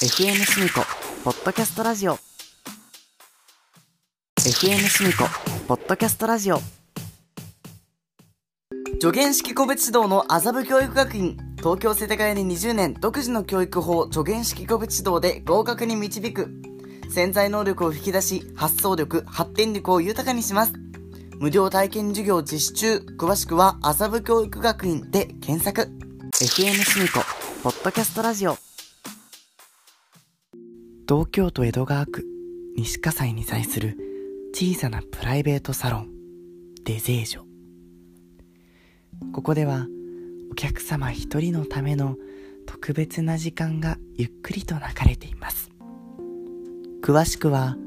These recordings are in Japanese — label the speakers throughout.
Speaker 1: FM シミコポッドキャストラジオ。FM シミコポッドキャストラジオ。助言式個別指導の麻布教育学院東京世田谷に20年独自の教育法助言式個別指導で合格に導く。潜在能力を引き出し発想力発展力を豊かにします。無料体験授業実施中。詳しくは麻布教育学院で検索。FM シミコポッドキャストラジオ東京都江戸川区西葛西に在する小さなプライベートサロンデゼージョ。ここではお客様一人のための特別な時間がゆっくりと流れています。詳しくは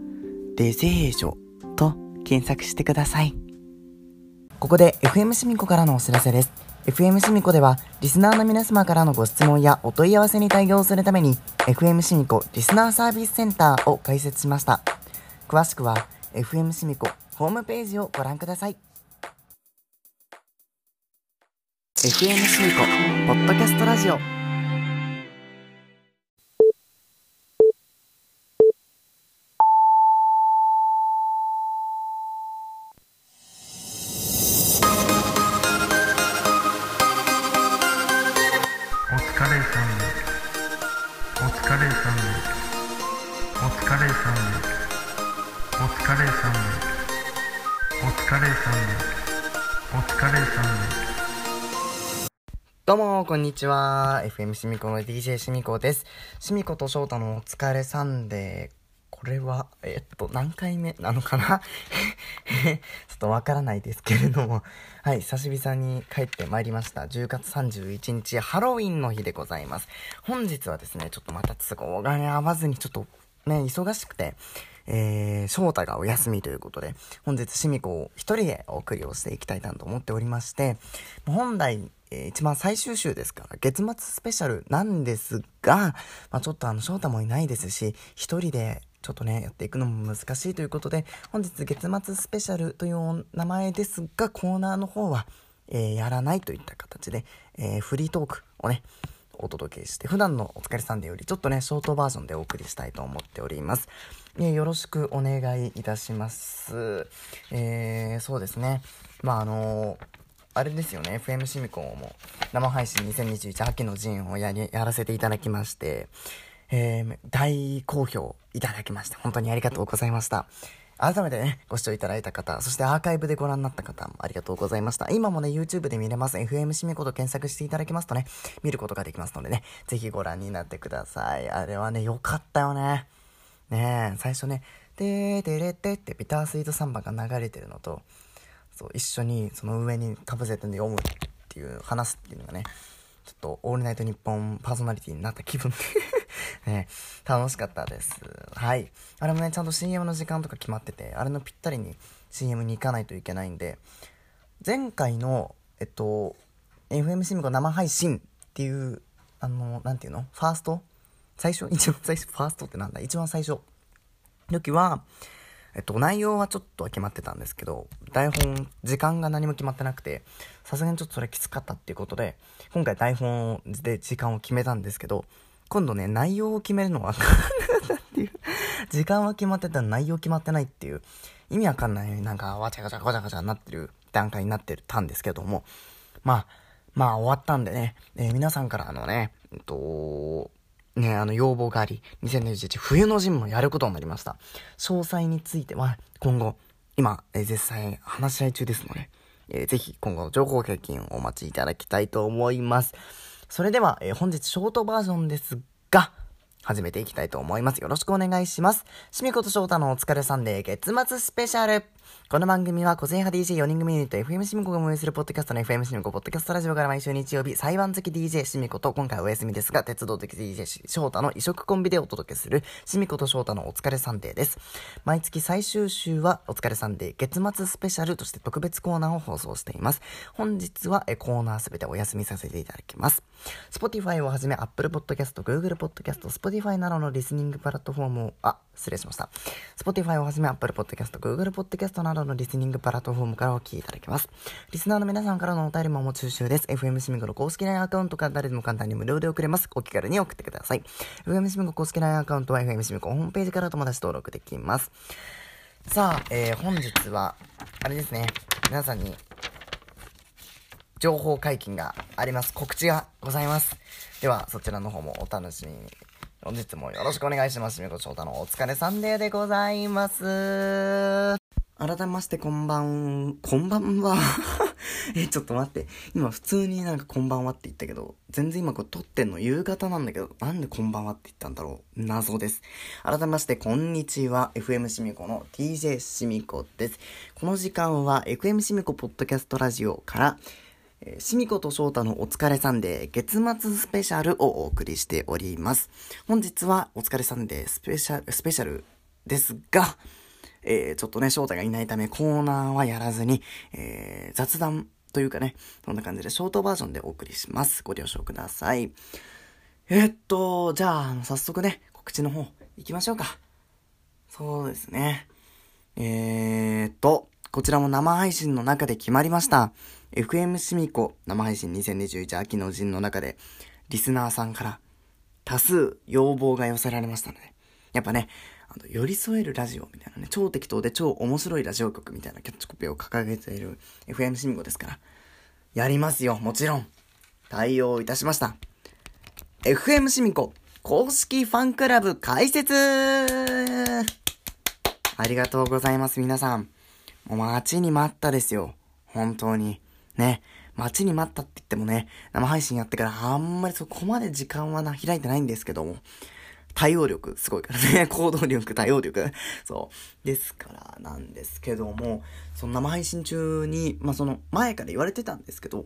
Speaker 1: デゼージョと検索してください。ここで FM シミコからのお知らせです。FM シミコではリスナーの皆様からのご質問やお問い合わせに対応するために FM シミコリスナーサービスセンターを開設しました。詳しくは FM シミコホームページをご覧ください。FM シミコポッドキャストラジオ。
Speaker 2: れさんお疲れさんお疲れさんお疲れさん
Speaker 1: どうも、こんにちは。FM シミコの DJ シミコです。シミコと翔太のお疲れサンデー。これは、えっと、何回目なのかな？ちょっとわからないですけれども。はい、久しぶりに帰ってまいりました。10月31日、ハロウィンの日でございます。本日はですね、ちょっとまた都合がね、合わずにちょっとね、忙しくて、えー、翔太がお休みということで、本日、シミコを一人でお送りをしていきたいなと思っておりまして、本来、えー一番最終週ですから、月末スペシャルなんですが、まあ、ちょっとあの、翔太もいないですし、一人で、ちょっとね、やっていくのも難しいということで、本日月末スペシャルという名前ですが、コーナーの方は、えーやらないといった形で、えーフリートークをね、お届けして、普段のお疲れさんでよりちょっとね、ショートバージョンでお送りしたいと思っております。えーよろしくお願いいたします。えーそうですね。まあ、あのあれですよね、FM シミコンも生配信2021秋の陣をやり、やらせていただきまして、えー大好評いただきまして、本当にありがとうございました。改めてね、ご視聴いただいた方、そしてアーカイブでご覧になった方もありがとうございました。今もね、YouTube で見れます。FM シミコと検索していただきますとね、見ることができますのでね、ぜひご覧になってください。あれはね、良かったよね。ねえ、最初ね、てーてれってってビタースイートサンバが流れてるのと、そう、一緒にその上にかぶせて読むっていう、話すっていうのがね、ちょっとオールナイトニッポンパーソナリティになった気分で ね、楽しかったです。はい。あれもね、ちゃんと CM の時間とか決まってて、あれのぴったりに CM に行かないといけないんで、前回の、えっと、FM シミコ生配信っていう、あの、なんていうの？ファースト？最初？一番最初、ファーストってなんだ？一番最初。時は、えっと、内容はちょっとは決まってたんですけど、台本、時間が何も決まってなくて、さすがにちょっとそれきつかったっていうことで、今回台本で時間を決めたんですけど、今度ね、内容を決めるのはかんなかっていう。時間は決まってた内容決まってないっていう、意味わかんない、なんか、わちゃわちゃわちゃわちゃになってる段階になってたんですけども、まあ、まあ終わったんでね、えー皆さんからあのね、えっと、ね、あの要望があり、2021冬のジムもやることになりました。詳細については今後、今、えー絶賛話し合い中ですので、えーぜひ今後の情報解禁をお待ちいただきたいと思います。それでは、えー本日ショートバージョンですが、始めていきたいと思います。よろしくお願いします。しみこと翔太のお疲れサンデー月末スペシャル。この番組は個性派 DJ4 人組ユニット FM シミコが運営するポッドキャストの FM シミコポッドキャストラジオから毎週日曜日、裁判好き DJ シミコと今回お休みですが、鉄道的 DJ 翔太の異色コンビでお届けするシミコと翔太のお疲れサンデーです。毎月最終週はお疲れサンデー月末スペシャルとして特別コーナーを放送しています。本日はコーナーすべてお休みさせていただきます。Spotify をはじめ Apple Podcast、Google Podcast、Spotify Spotify などのリスニングプラットフォームを、あ、失礼しました。Spotify をはじめ Apple Podcast、Google Podcast などのリスニングプラットフォームからお聞きいただけます。リスナーの皆さんからのお便りもお待ち中です。FM シミンゴの公式 LINE アカウントから誰でも簡単に無料で送れます。お気軽に送ってください。FM シミンゴ公式 LINE アカウントは FM シミンゴホームページから友達登録できます。さあ、えー、本日は、あれですね、皆さんに情報解禁があります。告知がございます。では、そちらの方もお楽しみに。本日もよろしくお願いします。みこ翔太のお疲れサンデーでございます。改めまして、こんばん、こんばんは。え、ちょっと待って。今普通になんかこんばんはって言ったけど、全然今これ撮ってんの夕方なんだけど、なんでこんばんはって言ったんだろう。謎です。改めまして、こんにちは。FM しみこの TJ しみこです。この時間は FM しみこポッドキャストラジオから、えー、しみこと翔太のお疲れサンデー月末スペシャルをお送りしております。本日はお疲れサンデースペシャル、スペシャルですが、えー、ちょっとね、翔太がいないためコーナーはやらずに、えー、雑談というかね、そんな感じでショートバージョンでお送りします。ご了承ください。えー、っと、じゃあ、早速ね、告知の方、行きましょうか。そうですね。えー、っと、こちらも生配信の中で決まりました。FM しみこ生配信2021秋の陣の中で、リスナーさんから多数要望が寄せられましたので、やっぱね、あの、寄り添えるラジオみたいなね、超適当で超面白いラジオ局みたいなキャッチコピーを掲げている FM しみこですから、やりますよ、もちろん。対応いたしました。FM しみこ公式ファンクラブ開設ありがとうございます、皆さん。もう待ちに待ったですよ。本当に。ね、待ちに待ったって言ってもね、生配信やってからあんまりそこまで時間はな、開いてないんですけども、対応力すごいからね、行動力、対応力。そう。ですからなんですけども、その生配信中に、まあその前から言われてたんですけど、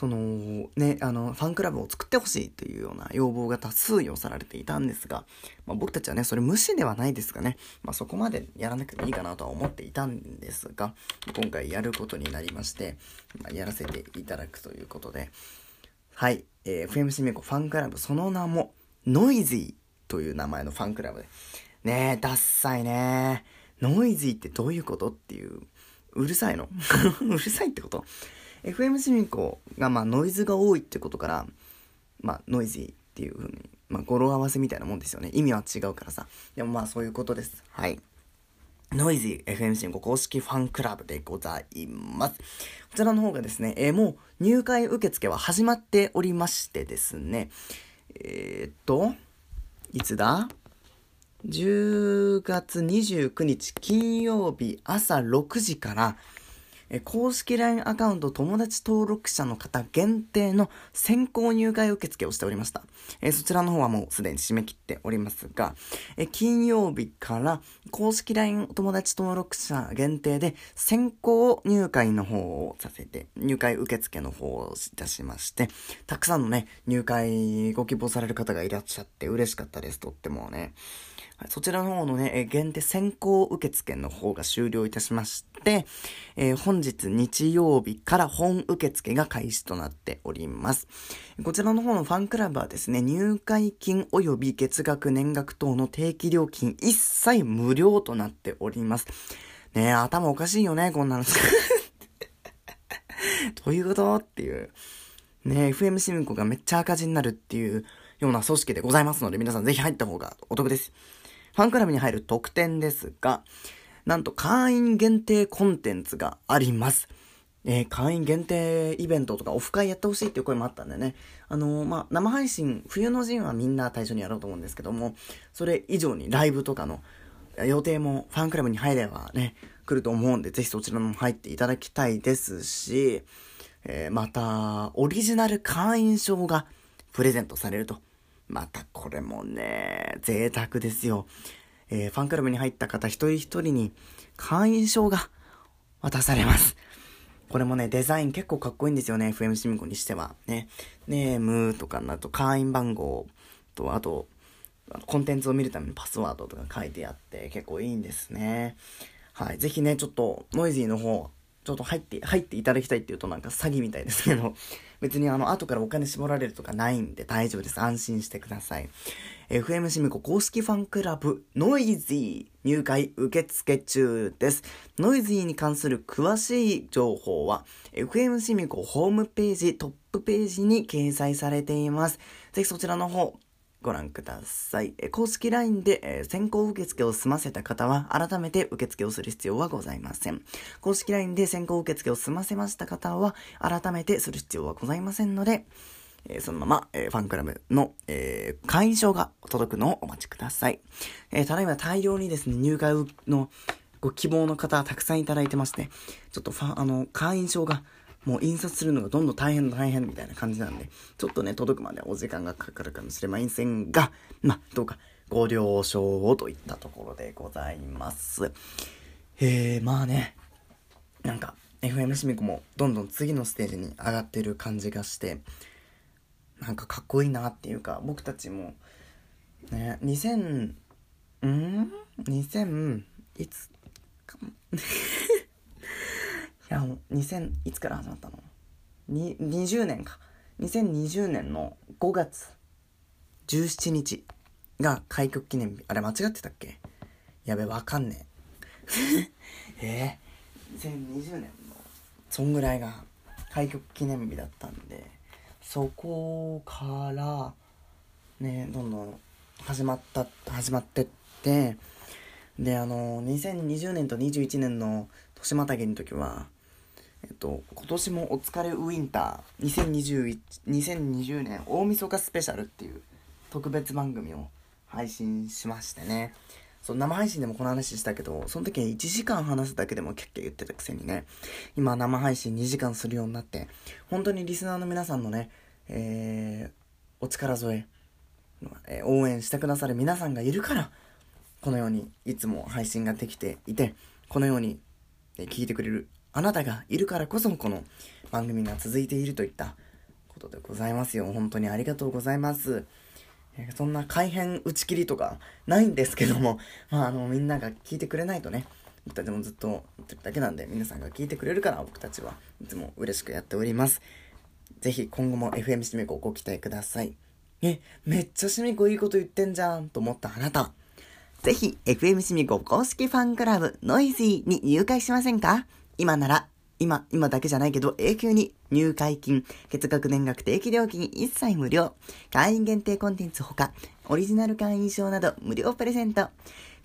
Speaker 1: そのね、あの、ファンクラブを作ってほしいというような要望が多数寄せられていたんですが、まあ、僕たちはね、それ無視ではないですがね、まあ、そこまでやらなくてもいいかなとは思っていたんですが、今回やることになりまして、まあ、やらせていただくということで、はい、えー、FMC メコファンクラブ、その名も、ノイズーという名前のファンクラブで、ねえ、ダッサいね。ノイズーってどういうことっていう、うるさいの。うるさいってこと FM シミコがまあノイズが多いってことから、まあノイズーっていう風に、まあ語呂合わせみたいなもんですよね。意味は違うからさ。でもまあそういうことです。はい。ノイズ FM シンコ公式ファンクラブでございます。こちらの方がですね、えー、もう入会受付は始まっておりましてですね、えー、っと、いつだ？10月29日金曜日朝6時から、え公式 LINE アカウント友達登録者の方限定の先行入会受付をしておりました。えそちらの方はもうすでに締め切っておりますが、え金曜日から公式 LINE 友達登録者限定で先行入会の方をさせて、入会受付の方をいたしまして、たくさんのね、入会ご希望される方がいらっしゃって嬉しかったです、とってもね。そちらの方のね、限定先行受付の方が終了いたしまして、えー、本日日曜日から本受付が開始となっております。こちらの方のファンクラブはですね、入会金及び月額年額等の定期料金一切無料となっております。ねえ、頭おかしいよね、こんなの。どういうこと？っていう。ね、FM シミコがめっちゃ赤字になるっていうような組織でございますので、皆さんぜひ入った方がお得です。ファンクラブに入る特典ですが、なんと会員限定コンテンツがあります。えー、会員限定イベントとかオフ会やってほしいっていう声もあったんでね。あのー、まあ、生配信、冬の陣はみんな対象にやろうと思うんですけども、それ以上にライブとかの予定もファンクラブに入ればね、来ると思うんで、ぜひそちらも入っていただきたいですし、えー、また、オリジナル会員証がプレゼントされると。またこれもね、贅沢ですよ。えー、ファンクラブに入った方一人一人に会員証が渡されます。これもね、デザイン結構かっこいいんですよね、FM シミコにしては。ね、ネームとかになると会員番号と、あと、コンテンツを見るためのパスワードとか書いてあって結構いいんですね。はい。ぜひね、ちょっと、ノイズーの方、ちょっと入って、入っていただきたいっていうとなんか詐欺みたいですけど、別にあの、後からお金絞られるとかないんで大丈夫です。安心してください。FM シミコ公式ファンクラブ、ノイズー入会受付中です。ノイズーに関する詳しい情報は、FM シミコホームページ、トップページに掲載されています。ぜひそちらの方、ご覧ください。え公式 LINE で、え先行受付を済ませた方は、改めて受付をする必要はございません。公式 LINE で先行受付を済ませました方は、改めてする必要はございませんので、えそのまま、えファンクラブの、え会員証が届くのをお待ちください。えただいま大量にですね、入会のご希望の方たくさんいただいてまして、ちょっとファン、あの、会員証がもう印刷するのがどんどん大変大変みたいな感じなんで、ちょっとね、届くまでお時間がかかるかもしれませんが、まあ、どうかご了承をといったところでございます。えー、まあね、なんか、FM シミコもどんどん次のステージに上がってる感じがして、なんかかっこいいなっていうか、僕たちも、ね、2000、ん ?2000、いつか、やもう2000いつから始まったの？に20年か。2020年の5月17日が開局記念日。あれ間違ってたっけ？やべわかんねえ。え？ー、2020年のそんぐらいが開局記念日だったんでそこからねどんどん始まった始まってってであの2020年と21年の年またぎの時はえっと今年もお疲れウィンター。2021 2020年大晦日スペシャルっていう特別番組を配信しましてね。そう生配信でもこの話したけどその時に1時間話すだけでも結構言ってたくせにね。今生配信2時間するようになって本当にリスナーの皆さんのねえー、お力添ええー応援してくださる皆さんがいるからこのようにいつも配信ができていてこのようにえ聞いてくれるあなたがいるからこそこの番組が続いているといったことでございますよ。本当にありがとうございます。えそんな改変打ち切りとかないんですけども。まああのみんなが聞いてくれないとね。僕たちもずっと言ってるだけなんで皆さんが聞いてくれるから僕たちはいつも嬉しくやっております。ぜひ今後も FM しみこご期待ください。え、めっちゃしみこいいこと言ってんじゃんと思ったあなた。ぜひ FM しみこ公式ファンクラブノイズーに入会しませんか？今なら、今、今だけじゃないけど永久に入会金、月額年額定期料金一切無料、会員限定コンテンツほか、オリジナル会員証など無料プレゼント。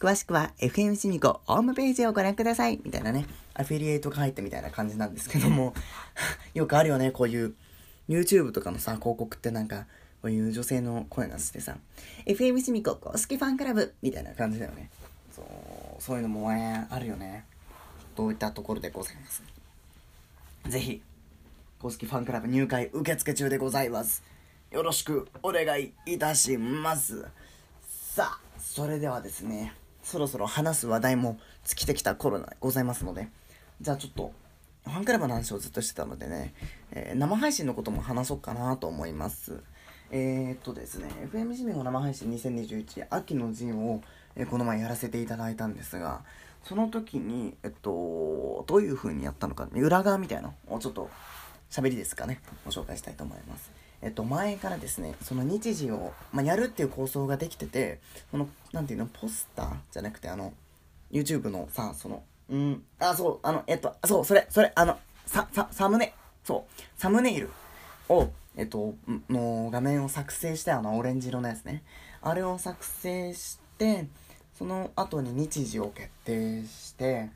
Speaker 1: 詳しくは FM シミコホームページをご覧ください。みたいなね、アフィリエイトが入ったみたいな感じなんですけども、よくあるよね、こういう YouTube とかのさ、広告ってなんか、こういう女性の声がしてさ、FM シミコ公式ファンクラブみたいな感じだよね。そう、そういうのもね、あるよね。どういったところでございます。ぜひ、公式ファンクラブ入会受付中でございます。よろしくお願いいたします。さあ、それではですね、そろそろ話す話題も尽きてきた頃でございますので、じゃあちょっと、ファンクラブの話をずっとしてたのでね、えー生配信のことも話そうかなと思います。えー、っとですね、FM シミの生配信2021秋の陣を、えーこの前やらせていただいたんですが、その時に、えっと、どういう風にやったのか、裏側みたいなのをちょっと喋りですかね、ご紹介したいと思います。えっと、前からですね、その日時を、まあ、やるっていう構想ができてて、その、なんていうの、ポスターじゃなくて、あの、YouTube のさ、その、うん、あ、そう、あの、えっと、そう、それ、それ、あの、さ、さ、サムネ、そう、サムネイルを、えっと、の画面を作成して、あの、オレンジ色のやつね。あれを作成して、その後に日時を決定して、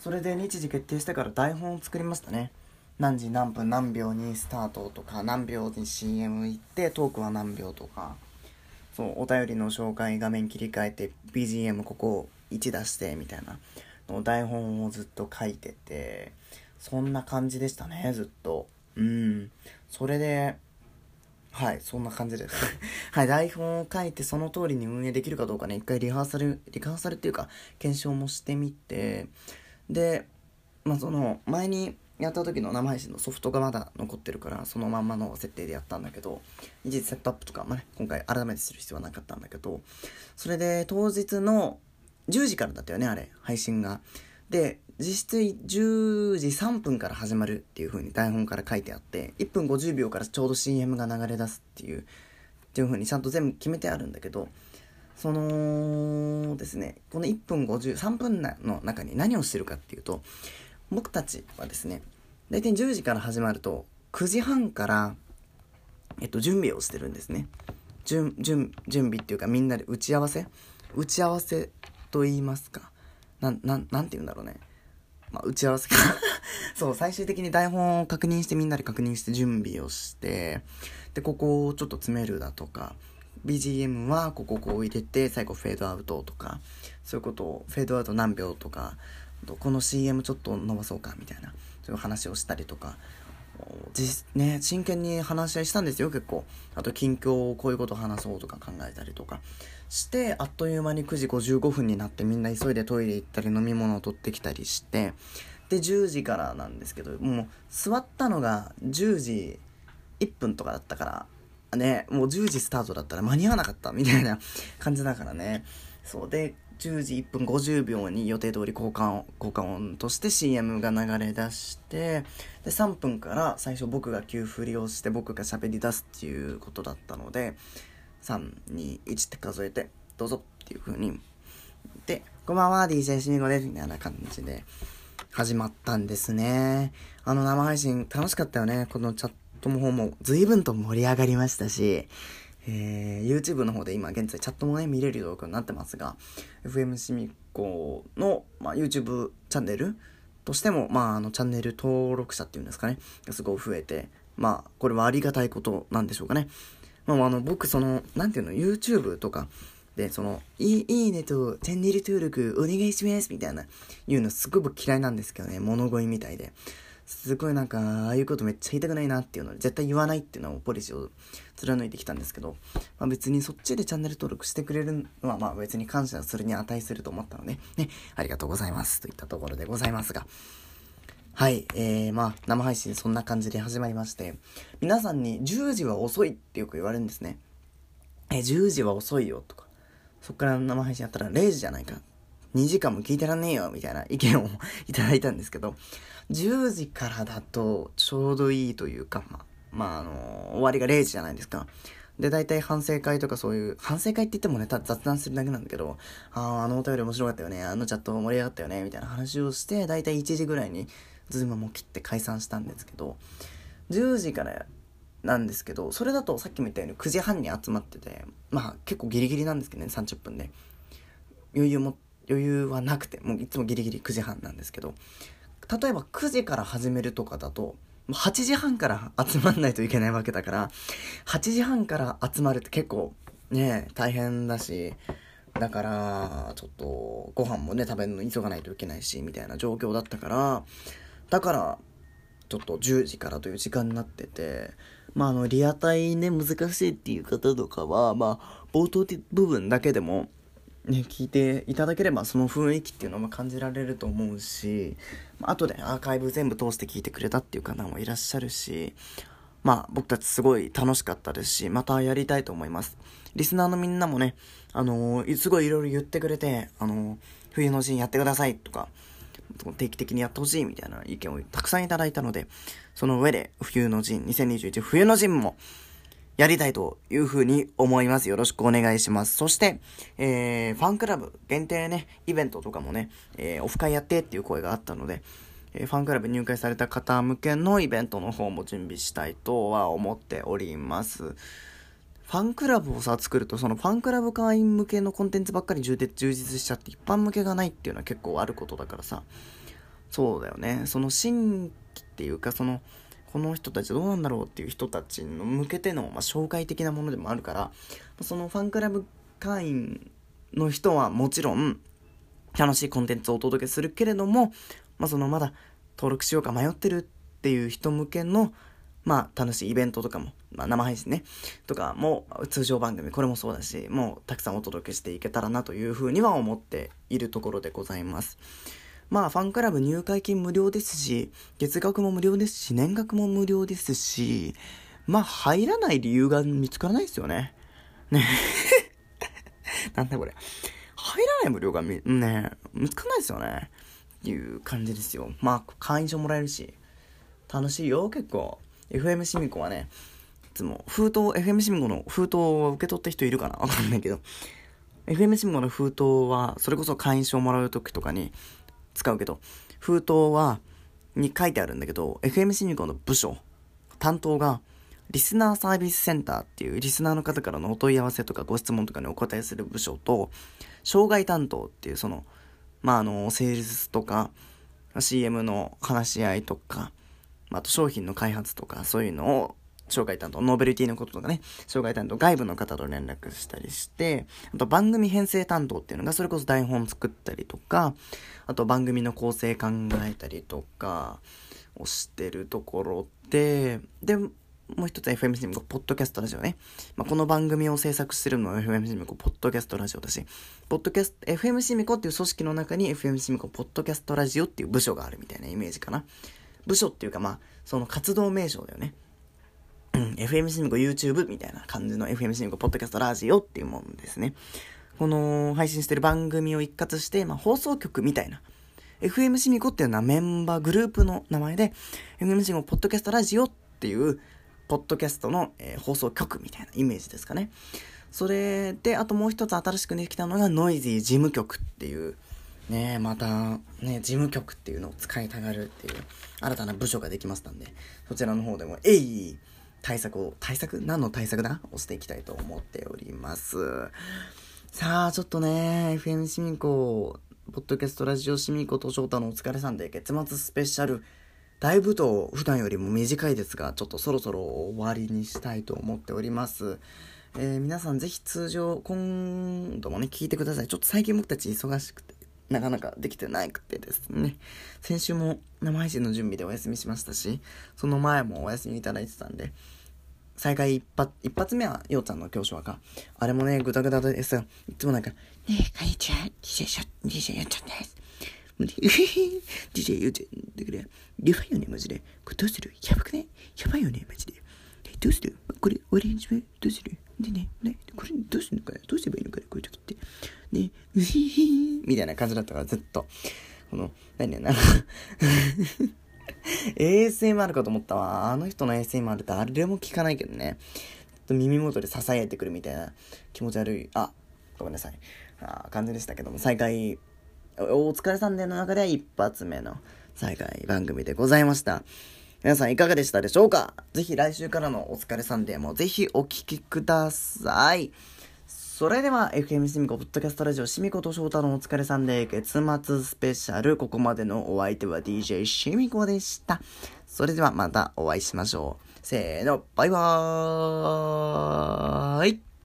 Speaker 1: それで日時決定してから台本を作りましたね。何時何分何秒にスタートとか、何秒に CM 行って、トークは何秒とか。そう、お便りの紹介画面切り替えて、BGM ここ1出して、みたいなの台本をずっと書いてて、そんな感じでしたね、ずっと。うん。それで、はい、そんな感じです。はい、台本を書いてその通りに運営できるかどうかね、一回リハーサル、リハーサルっていうか、検証もしてみて、で、まあその、前にやった時の生配信のソフトがまだ残ってるから、そのまんまの設定でやったんだけど、一時セットアップとかもね、今回改めてする必要はなかったんだけど、それで当日の10時からだったよね、あれ、配信が。で実質10時3分から始まるっていう風に台本から書いてあって1分50秒からちょうど CM が流れ出すっていうっていう風にちゃんと全部決めてあるんだけどそのですねこの1分53分の中に何をしてるかっていうと僕たちはですね大体10時から始まると9時半からえっと準備をしてるんですね。準準準備っていうかみんなで打ち合わせ打ち合わせと言いますか。なんなんなんて言うんだろうねまあ、打ち合わせか そう、最終的に台本を確認してみんなで確認して準備をして、で、ここをちょっと詰めるだとか、BGM はこここう入れて、最後フェードアウトとか、そういうことを、フェードアウト何秒とか、この CM ちょっと伸ばそうかみたいな、そういう話をしたりとか、実ね、真剣に話し合いしたんですよ、結構。あと、近況をこういうこと話そうとか考えたりとか。してあっという間に9時55分になってみんな急いでトイレ行ったり飲み物を取ってきたりしてで10時からなんですけどもう座ったのが10時1分とかだったからねもう10時スタートだったら間に合わなかったみたいな感じだからね。そうで10時1分50秒に予定通り交換交換音として CM が流れ出してで3分から最初僕が急振りをして僕が喋り出すっていうことだったので321って数えてどうぞっていう風に。でこんばんは DJ しみごですみたいな感じで始まったんですね。あの生配信楽しかったよね。このチャットの方も随分と盛り上がりましたし。えー、YouTube の方で今現在チャットもね見れる状況になってますが FM しみこの、まあ、YouTube チャンネルとしても、まあ、あのチャンネル登録者っていうんですかねすごい増えてまあこれはありがたいことなんでしょうかね。まあ、あの、僕、その、なんていうの、YouTube とかで、その、いい、いねとチャンネル登録お願いしますみたいな、言うのすごく嫌いなんですけどね、物乞いみたいで。すごいなんか、ああいうことめっちゃ言いたくないなっていうので、絶対言わないっていうのをポリシーを貫いてきたんですけど、まあ、別にそっちでチャンネル登録してくれるのは、まあ別に感謝するに値すると思ったので、ね、ありがとうございます。といったところでございますが、はい、えー、まあ、生配信そんな感じで始まりまして、皆さんに10時は遅いってよく言われるんですね。え、10時は遅いよとか、そっから生配信やったら0時じゃないか。2時間も聞いてらんねえよみたいな意見を いただいたんですけど、10時からだとちょうどいいというか、まあ、まあ、あのー、終わりが0時じゃないですか。で、大体反省会とかそういう、反省会って言ってもね、雑談するだけなんだけど、ああ、あのお便り面白かったよね、あのチャット盛り上がったよね、みたいな話をして、大体1時ぐらいにズームも切って解散したんですけど10時からなんですけどそれだとさっきも言ったように9時半に集まっててまあ結構ギリギリなんですけどね30分で。余裕も余裕はなくてもういつもギリギリ9時半なんですけど例えば9時から始めるとかだと8時半から集まんないといけないわけだから8時半から集まるって結構ね大変だしだから、ちょっと、ご飯もね、食べるの急がないといけないし、みたいな状況だったから、だから、ちょっと10時からという時間になってて、まあ、あの、リアタイね、難しいっていう方とかは、まあ、冒頭部分だけでも、ね、聞いていただければその雰囲気っていうのも感じられると思うし、まあ、後でアーカイブ全部通して聞いてくれたっていう方もいらっしゃるし、まあ僕たちすごい楽しかったですし、またやりたいと思います。リスナーのみんなもね、あのー、すごいいろいろ言ってくれて、あのー、冬のシーンやってくださいとか、定期的にやってほしいみたいな意見をたくさんいただいたので、その上で冬の陣、2021冬の陣もやりたいというふうに思います。よろしくお願いします。そして、えー、ファンクラブ限定ね、イベントとかもね、えー、オフ会やってっていう声があったので、えー、ファンクラブ入会された方向けのイベントの方も準備したいとは思っております。ファンクラブをさ、作ると、そのファンクラブ会員向けのコンテンツばっかり充実しちゃって、一般向けがないっていうのは結構あることだからさ、そうだよね。その新規っていうか、その、この人たちどうなんだろうっていう人たちの向けての、まあ、紹介的なものでもあるから、そのファンクラブ会員の人はもちろん、楽しいコンテンツをお届けするけれども、まあ、そのまだ登録しようか迷ってるっていう人向けの、まあ、楽しいイベントとかも、まあ、生配信ね、とかも、通常番組、これもそうだし、もう、たくさんお届けしていけたらなというふうには思っているところでございます。まあ、ファンクラブ入会金無料ですし、月額も無料ですし、年額も無料ですし、まあ、入らない理由が見つからないですよね。ね。なんだこれ。入らない無料がみ、ね、見つかんないですよね。っていう感じですよ。まあ、会員証もらえるし、楽しいよ、結構。FM シミコはね、つも封筒、FM シミコの封筒を受け取った人いるかな？わかんないけど、FM シミコの封筒は、それこそ会員証もらう時とかに使うけど、封筒は、に書いてあるんだけど、FM シミコの部署、担当が、リスナーサービスセンターっていうリスナーの方からのお問い合わせとかご質問とかにお答えする部署と、障害担当っていうその、まあ、あの、セールスとか、CM の話し合いとか、あと商品の開発とか、そういうのを、障害担当、ノーベルティのこととかね、障害担当、外部の方と連絡したりして、あと番組編成担当っていうのが、それこそ台本作ったりとか、あと番組の構成考えたりとか、をしてるところで、で、もう一つ FM シミコ、ポッドキャストラジオね。まあ、この番組を制作してるのは FM シミコ、ポッドキャストラジオだし、ポッドキャスト、FM シミコっていう組織の中に FM シミコ、ポッドキャストラジオっていう部署があるみたいなイメージかな。部署っていうかまあ、その活動名称だよね。うん、FM シミコ YouTube みたいな感じの FM シミコ、ポッドキャストラジオっていうもんですね。この配信してる番組を一括して、まあ、放送局みたいな。FM シミコっていうのはメンバーグループの名前で、FM シミコポッドキャストラジオっていうポッドキャストの、えー、放送局みたいなイメージですかね。それで、あともう一つ新しくできたのがノイズー事務局っていう、ねまた、ね、事務局っていうのを使いたがるっていう新たな部署ができましたんで、そちらの方でも、えい対策を、対策何の対策だ？をしていきたいと思っております。さあ、ちょっとね、FM シミコ、ポッドキャストラジオシミコと翔太のお疲れさんで、月末スペシャルだいぶと普段よりも短いですが、ちょっとそろそろ終わりにしたいと思っております。えー、皆さんぜひ通常、今度もね、聞いてください。ちょっと最近僕たち忙しくて、なかなかできてなくてですね。先週も生配信の準備でお休みしましたし、その前もお休みいただいてたんで、再開一発、一発目はようちゃんの教師はか。あれもね、ぐだぐだでさ、いつもなんか、ねえ、こんにちは、DJ ようちゃんです。もうね、うへへ、DJ 言うて、だから、やばいよね、マジで。これどうする？やばくね？やばいよね、マジで。えどうする？これ、オレンジはどうする？でね、ね、これどうするのかどうすればいいのかな？こういう時って。ね、うへへみたいな感じだったから、ずっと。この、何やな？ASMR かと思ったわ。あの人の ASMR って誰も聞かないけどね。耳元で囁いてくるみたいな気持ち悪い。あ、ごめんなさい。あ感じでしたけども、再開お疲れさんでの中では一発目の再開番組でございました。皆さんいかがでしたでしょうか？ぜひ来週からのお疲れサンデーもぜひお聴きください。それでは FM シミコポッドキャストラジオシミコと翔太のお疲れさんで月末スペシャルここまでのお相手は DJ シミコでした。それではまたお会いしましょう。せーの、バイバーイ